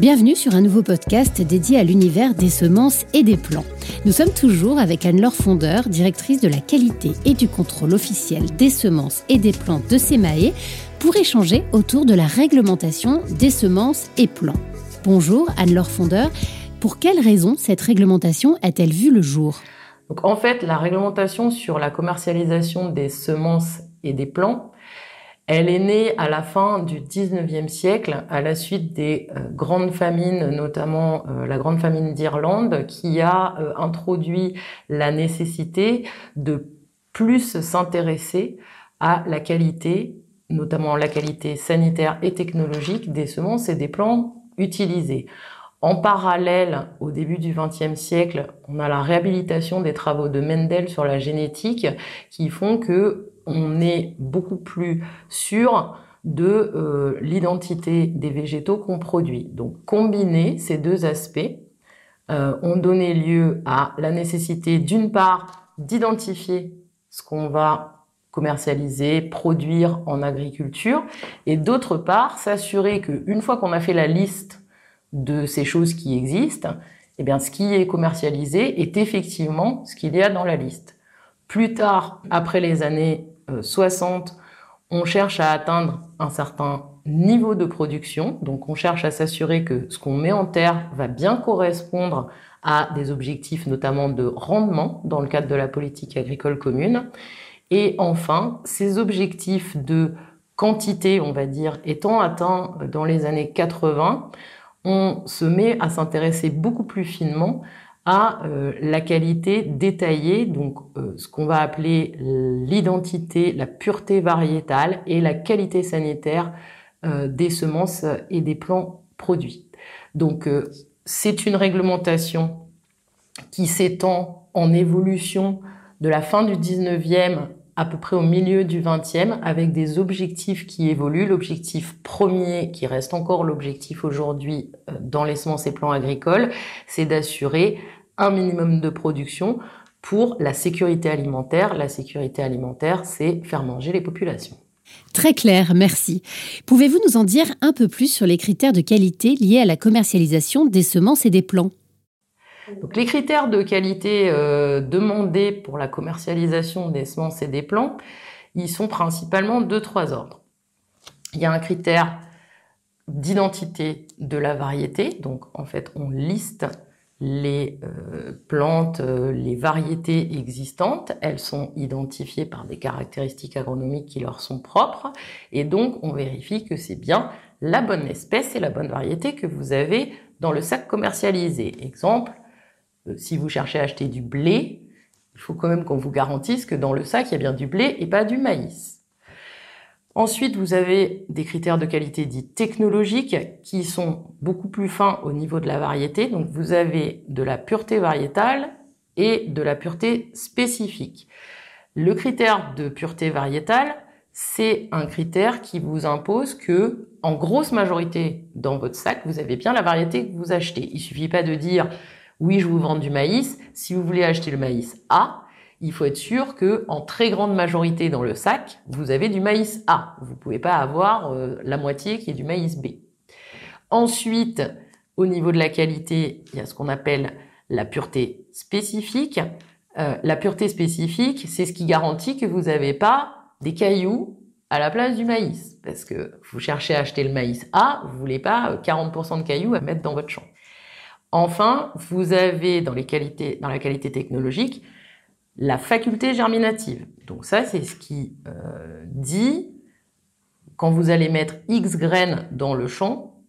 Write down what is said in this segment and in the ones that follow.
Bienvenue sur un nouveau podcast dédié à l'univers des semences et des plants. Nous sommes toujours avec Anne-Laure Fondeur, directrice de la qualité et du contrôle officiel des semences et des plantes de SEMAE, pour échanger autour de la réglementation des semences et plants. Bonjour Anne-Laure Fondeur, pour quelles raisons cette réglementation a-t-elle vu le jour? En fait, la réglementation sur la commercialisation des semences et des plants elle est née à la fin du 19e siècle, à la suite des euh, grandes famines, notamment euh, la grande famine d'Irlande, qui a euh, introduit la nécessité de plus s'intéresser à la qualité, notamment la qualité sanitaire et technologique des semences et des plants utilisés. En parallèle, au début du XXe siècle, on a la réhabilitation des travaux de Mendel sur la génétique qui font que on est beaucoup plus sûr de euh, l'identité des végétaux qu'on produit. Donc combiner ces deux aspects euh, ont donné lieu à la nécessité d'une part d'identifier ce qu'on va commercialiser, produire en agriculture, et d'autre part s'assurer qu'une fois qu'on a fait la liste de ces choses qui existent, eh bien ce qui est commercialisé est effectivement ce qu'il y a dans la liste. Plus tard, après les années 60, euh, on cherche à atteindre un certain niveau de production. Donc on cherche à s'assurer que ce qu'on met en terre va bien correspondre à des objectifs notamment de rendement dans le cadre de la politique agricole commune. Et enfin, ces objectifs de quantité, on va dire, étant atteints dans les années 80, on se met à s'intéresser beaucoup plus finement à euh, la qualité détaillée, donc euh, ce qu'on va appeler l'identité, la pureté variétale et la qualité sanitaire euh, des semences et des plants produits. Donc c'est une réglementation qui s'étend en évolution de la fin du 19e à peu près au milieu du 20e avec des objectifs qui évoluent. L'objectif premier, qui reste encore l'objectif aujourd'hui dans les semences et plants agricoles, c'est d'assurer un minimum de production pour la sécurité alimentaire. La sécurité alimentaire, c'est faire manger les populations. Très clair, merci. Pouvez-vous nous en dire un peu plus sur les critères de qualité liés à la commercialisation des semences et des plants? Donc, les critères de qualité euh, demandés pour la commercialisation des semences et des plants, ils sont principalement de trois ordres. Il y a un critère d'identité de la variété, donc en fait on liste les euh, plantes, euh, les variétés existantes, elles sont identifiées par des caractéristiques agronomiques qui leur sont propres, et donc on vérifie que c'est bien la bonne espèce et la bonne variété que vous avez dans le sac commercialisé. Exemple, si vous cherchez à acheter du blé, il faut quand même qu'on vous garantisse que dans le sac, il y a bien du blé et pas du maïs. Ensuite, vous avez des critères de qualité dits technologiques qui sont beaucoup plus fins au niveau de la variété. Donc, vous avez de la pureté variétale et de la pureté spécifique. Le critère de pureté variétale, c'est un critère qui vous impose que, en grosse majorité dans votre sac, vous avez bien la variété que vous achetez. Il suffit pas de dire oui, je vous vends du maïs. Si vous voulez acheter le maïs A, il faut être sûr que en très grande majorité dans le sac, vous avez du maïs A. Vous pouvez pas avoir euh, la moitié qui est du maïs B. Ensuite, au niveau de la qualité, il y a ce qu'on appelle la pureté spécifique. Euh, la pureté spécifique, c'est ce qui garantit que vous n'avez pas des cailloux à la place du maïs. Parce que vous cherchez à acheter le maïs A, vous voulez pas 40% euh, de cailloux à mettre dans votre champ. Enfin, vous avez dans la qualité technologique, la faculté germinative. Donc ça, c'est ce qui euh, dit, quand vous allez mettre X graines dans le champ,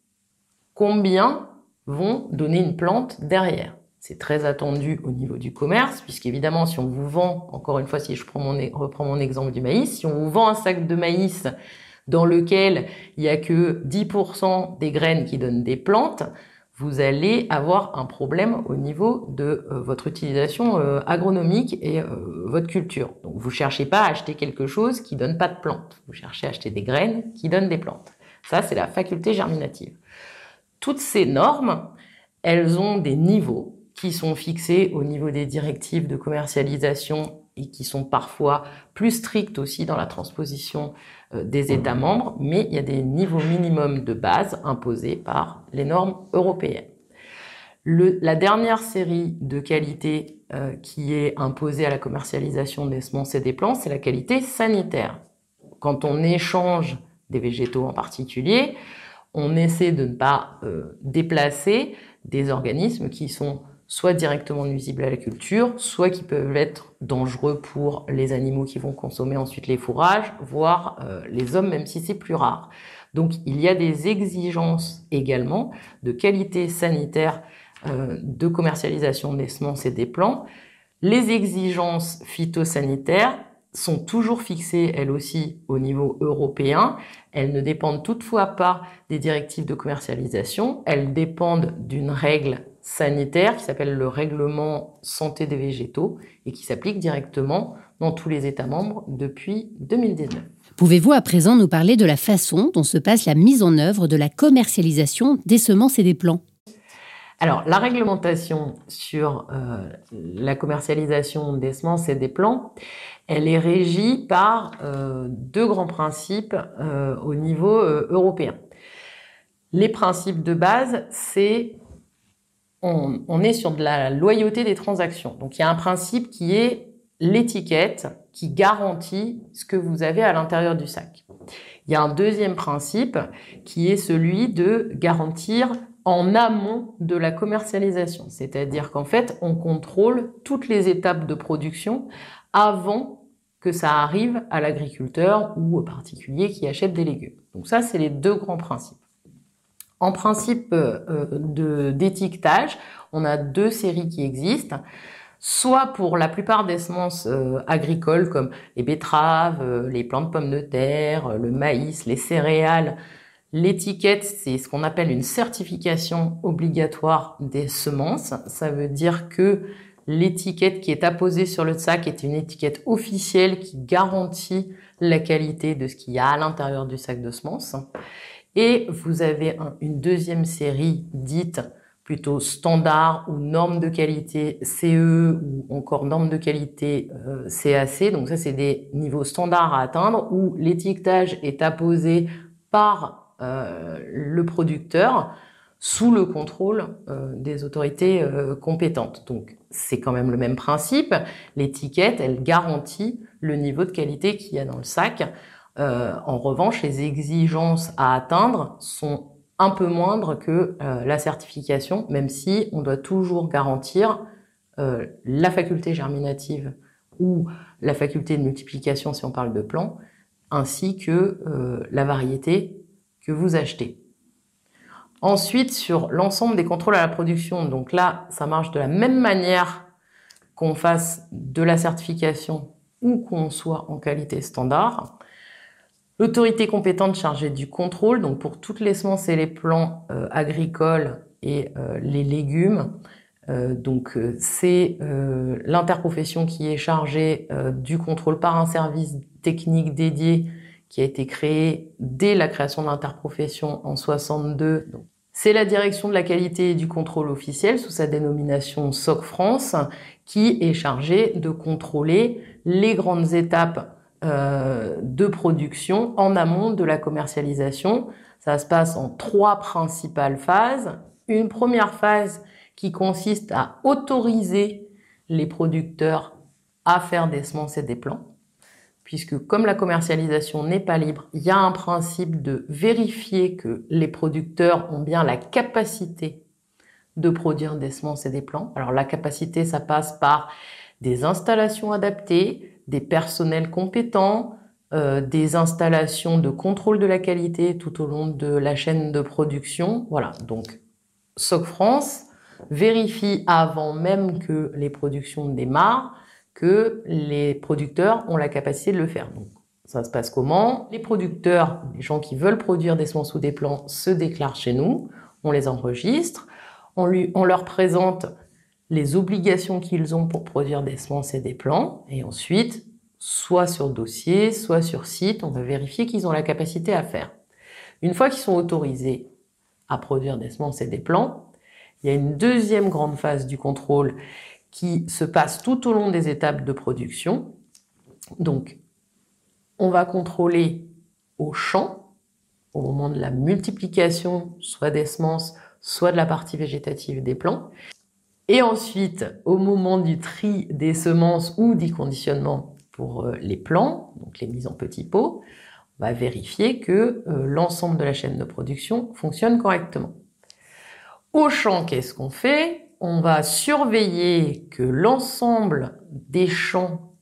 combien vont donner une plante derrière. C'est très attendu au niveau du commerce, puisqu'évidemment, si on vous vend, encore une fois, si je e, reprends mon exemple du maïs, si on vous vend un sac de maïs dans lequel il n'y a que 10% des graines qui donnent des plantes, vous allez avoir un problème au niveau de euh, votre utilisation euh, agronomique et euh, votre culture. Donc vous cherchez pas à acheter quelque chose qui donne pas de plantes. Vous cherchez à acheter des graines qui donnent des plantes. Ça, c'est la faculté germinative. Toutes ces normes, elles ont des niveaux qui sont fixés au niveau des directives de commercialisation et qui sont parfois plus strictes aussi dans la transposition euh, des États membres, mais il y a des niveaux minimums de base imposés par les normes européennes. Le, la dernière série de qualités euh, qui est imposée à la commercialisation des semences et des plants, c'est la qualité sanitaire. Quand on échange des végétaux en particulier, on essaie de ne pas euh, déplacer des organismes qui sont soit directement nuisibles à la culture, soit qui peuvent être dangereux pour les animaux qui vont consommer ensuite les fourrages, voire euh, les hommes, même si c'est plus rare. Donc il y a des exigences également de qualité sanitaire euh, de commercialisation des semences et des plants. Les exigences phytosanitaires sont toujours fixées, elles aussi, au niveau européen. Elles ne dépendent toutefois pas des directives de commercialisation. Elles dépendent d'une règle sanitaire qui s'appelle le règlement santé des végétaux et qui s'applique directement dans tous les États membres depuis 2019. Pouvez-vous à présent nous parler de la façon dont se passe la mise en œuvre de la commercialisation des semences et des plants? Alors, la réglementation sur euh, la commercialisation des semences et des plants, elle est régie par euh, deux grands principes euh, au niveau européen. Les principes de base, c'est on, est sur de la loyauté des transactions. Donc, il y a un principe qui est l'étiquette qui garantit ce que vous avez à l'intérieur du sac. Il y a un deuxième principe qui est celui de garantir en amont de la commercialisation. C'est-à-dire qu'en fait, on contrôle toutes les étapes de production avant que ça arrive à l'agriculteur ou au particulier qui achète des légumes. Donc ça, c'est les deux grands principes. En principe euh, d'étiquetage, on a deux séries qui existent. Soit pour la plupart des semences euh, agricoles comme les betteraves, euh, les plantes pommes de terre, le maïs, les céréales, L'étiquette, c'est ce qu'on appelle une certification obligatoire des semences. Ça veut dire que l'étiquette qui est apposée sur le sac est une étiquette officielle qui garantit la qualité de ce qu'il y a à l'intérieur du sac de semences. Et vous avez une deuxième série dite plutôt standard ou norme de qualité CE ou encore norme de qualité euh, CAC. Donc ça, c'est des niveaux standards à atteindre où l'étiquetage est apposé par euh, le producteur sous le contrôle euh, des autorités euh, compétentes. Donc c'est quand même le même principe. L'étiquette, elle garantit le niveau de qualité qu'il y a dans le sac. En revanche, les exigences à atteindre sont un peu moindres que la certification, même si on doit toujours garantir la faculté germinative ou la faculté de multiplication si on parle de plants, ainsi que la variété vous achetez. Ensuite, sur l'ensemble des contrôles à la production, donc là, ça marche de la même manière qu'on fasse de la certification ou qu'on soit en qualité standard. L'autorité compétente chargée du contrôle, donc pour toutes les semences et les plants euh, agricoles et euh, les légumes, euh, donc c'est l'interprofession qui est chargée du contrôle par un service technique dédié qui a été créé dès la création de l'interprofession en 62. C'est la direction de la qualité et du contrôle officiel sous sa dénomination SOC France qui est chargée de contrôler les grandes étapes de production en amont de la commercialisation. Ça se passe en trois principales phases. Une première phase qui consiste à autoriser les producteurs à faire des semences et des plants puisque comme la commercialisation n'est pas libre, il y a un principe de vérifier que les producteurs ont bien la capacité de produire des semences et des plants. Alors la capacité, ça passe par des installations adaptées, des personnels compétents, euh, des installations de contrôle de la qualité tout au long de la chaîne de production. Voilà, donc SOC France vérifie avant même que les productions démarrent que les producteurs ont la capacité de le faire. Donc, ça se passe comment? Les producteurs, les gens qui veulent produire des semences ou des plants, se déclarent chez nous, on les enregistre, on, on leur présente les obligations qu'ils ont pour produire des semences et des plants, et ensuite, soit sur dossier, soit sur site, on va vérifier qu'ils ont la capacité à faire. Une fois qu'ils sont autorisés à produire des semences et des plants, il y a une deuxième grande phase du contrôle qui se passe tout au long des étapes de production. Donc, on va contrôler au champ, au moment de la multiplication, soit des semences, soit de la partie végétative des plants. Et ensuite, au moment du tri des semences ou du conditionnement pour euh, les plants, donc les mises en petits pots, on va vérifier que euh, l'ensemble de la chaîne de production fonctionne correctement. Au champ, qu'est-ce qu'on fait? On va surveiller que l'ensemble des champs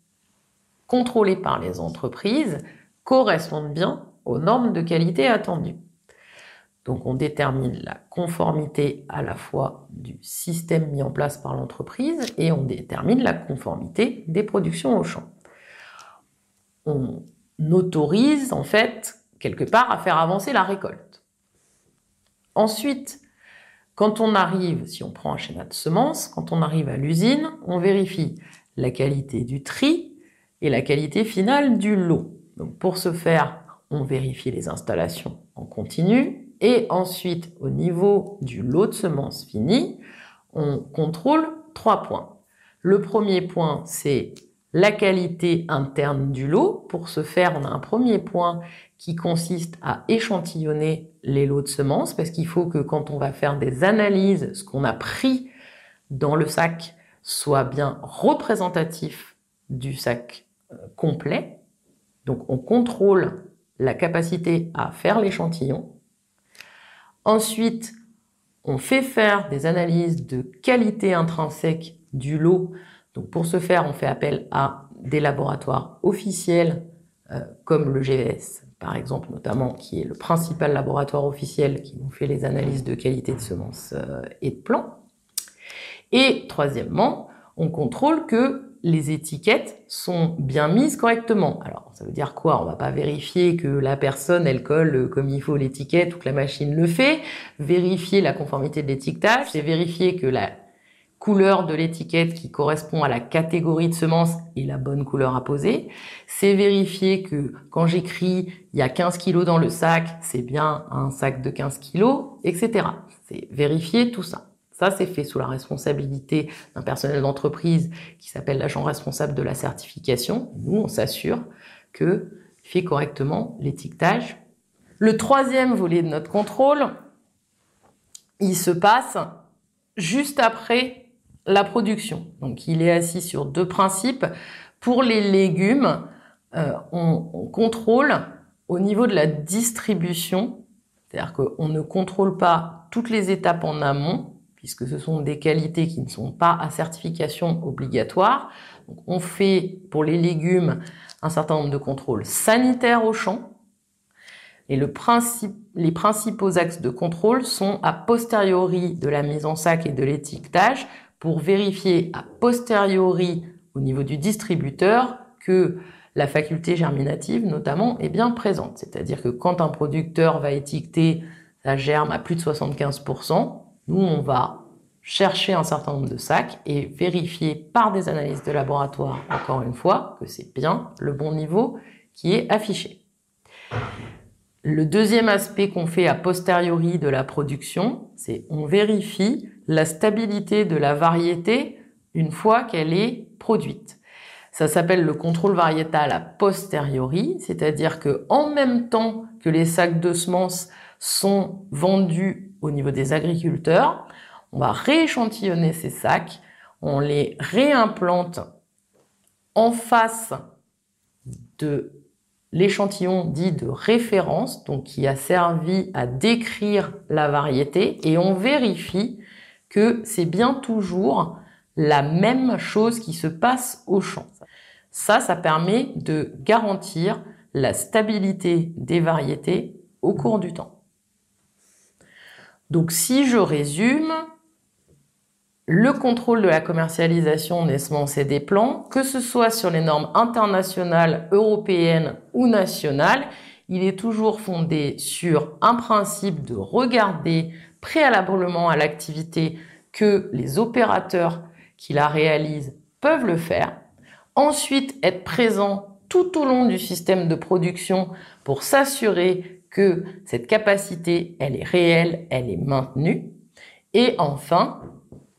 contrôlés par les entreprises correspondent bien aux normes de qualité attendues. Donc on détermine la conformité à la fois du système mis en place par l'entreprise et on détermine la conformité des productions au champ. On autorise en fait quelque part à faire avancer la récolte. Ensuite, quand on arrive, si on prend un schéma de semences, quand on arrive à l'usine, on vérifie la qualité du tri et la qualité finale du lot. Donc pour ce faire, on vérifie les installations en continu et ensuite au niveau du lot de semences fini, on contrôle trois points. Le premier point, c'est la qualité interne du lot. Pour ce faire, on a un premier point qui consiste à échantillonner les lots de semences, parce qu'il faut que quand on va faire des analyses, ce qu'on a pris dans le sac soit bien représentatif du sac euh, complet. Donc on contrôle la capacité à faire l'échantillon. Ensuite, on fait faire des analyses de qualité intrinsèque du lot. Donc pour ce faire, on fait appel à des laboratoires officiels euh, comme le GVS, par exemple, notamment, qui est le principal laboratoire officiel qui nous fait les analyses de qualité de semences euh, et de plants. Et troisièmement, on contrôle que les étiquettes sont bien mises correctement. Alors, ça veut dire quoi? On va pas vérifier que la personne, elle colle comme il faut l'étiquette ou que la machine le fait. Vérifier la conformité de l'étiquetage, c'est vérifier que la couleur de l'étiquette qui correspond à la catégorie de semence est la bonne couleur à poser. C'est vérifier que quand j'écris il y a 15 kilos dans le sac, c'est bien un sac de 15 kilos, etc. C'est vérifier tout ça. Ça, c'est fait sous la responsabilité d'un personnel d'entreprise qui s'appelle l'agent responsable de la certification. Nous, on s'assure que fait correctement l'étiquetage. Le troisième volet de notre contrôle, il se passe juste après la production. Donc il est assis sur deux principes. Pour les légumes, euh, on, contrôle au niveau de la distribution, c'est-à-dire qu'on ne contrôle pas toutes les étapes en amont, puisque ce sont des qualités qui ne sont pas à certification obligatoire. on fait pour les légumes un certain nombre de contrôles sanitaires au champ. Et le principe, les principaux axes de contrôle sont a posteriori de la mise en sac et de l'étiquetage pour vérifier a posteriori au niveau du distributeur que la faculté germinative notamment est bien présente. C'est-à-dire que quand un producteur va étiqueter sa germe à plus de 75%, nous on va chercher un certain nombre de sacs et vérifier par des analyses de laboratoire, encore une fois, que c'est bien le bon niveau qui est affiché. Le deuxième aspect qu'on fait a posteriori de la production, c'est on vérifie la stabilité de la variété une fois qu'elle est produite. Ça s'appelle le contrôle variétal a posteriori, c'est-à-dire que en même temps que les sacs de semences sont vendus au niveau des agriculteurs, on va rééchantillonner ces sacs, on les réimplante en face de l'échantillon dit de référence, donc qui a servi à décrire la variété, et on vérifie que c'est bien toujours la même chose qui se passe au champ. Ça, ça permet de garantir la stabilité des variétés au cours du temps. Donc si je résume, le contrôle de la commercialisation des semences et des plants, que ce soit sur les normes internationales, européennes ou nationales, il est toujours fondé sur un principe de regarder préalablement à l'activité que les opérateurs qui la réalisent peuvent le faire. Ensuite, être présent tout au long du système de production pour s'assurer que cette capacité, elle est réelle, elle est maintenue. Et enfin,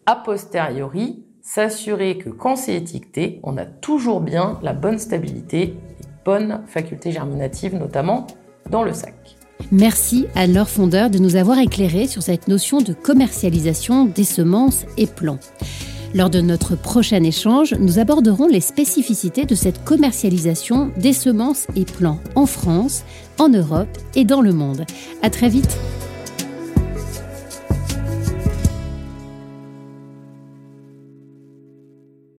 a posteriori, s'assurer que quand c'est étiqueté, on a toujours bien la bonne stabilité, les bonnes facultés germinatives, notamment dans le sac. Merci à leur fondeur de nous avoir éclairé sur cette notion de commercialisation des semences et plants. Lors de notre prochain échange, nous aborderons les spécificités de cette commercialisation des semences et plants en France, en Europe et dans le monde. À très vite.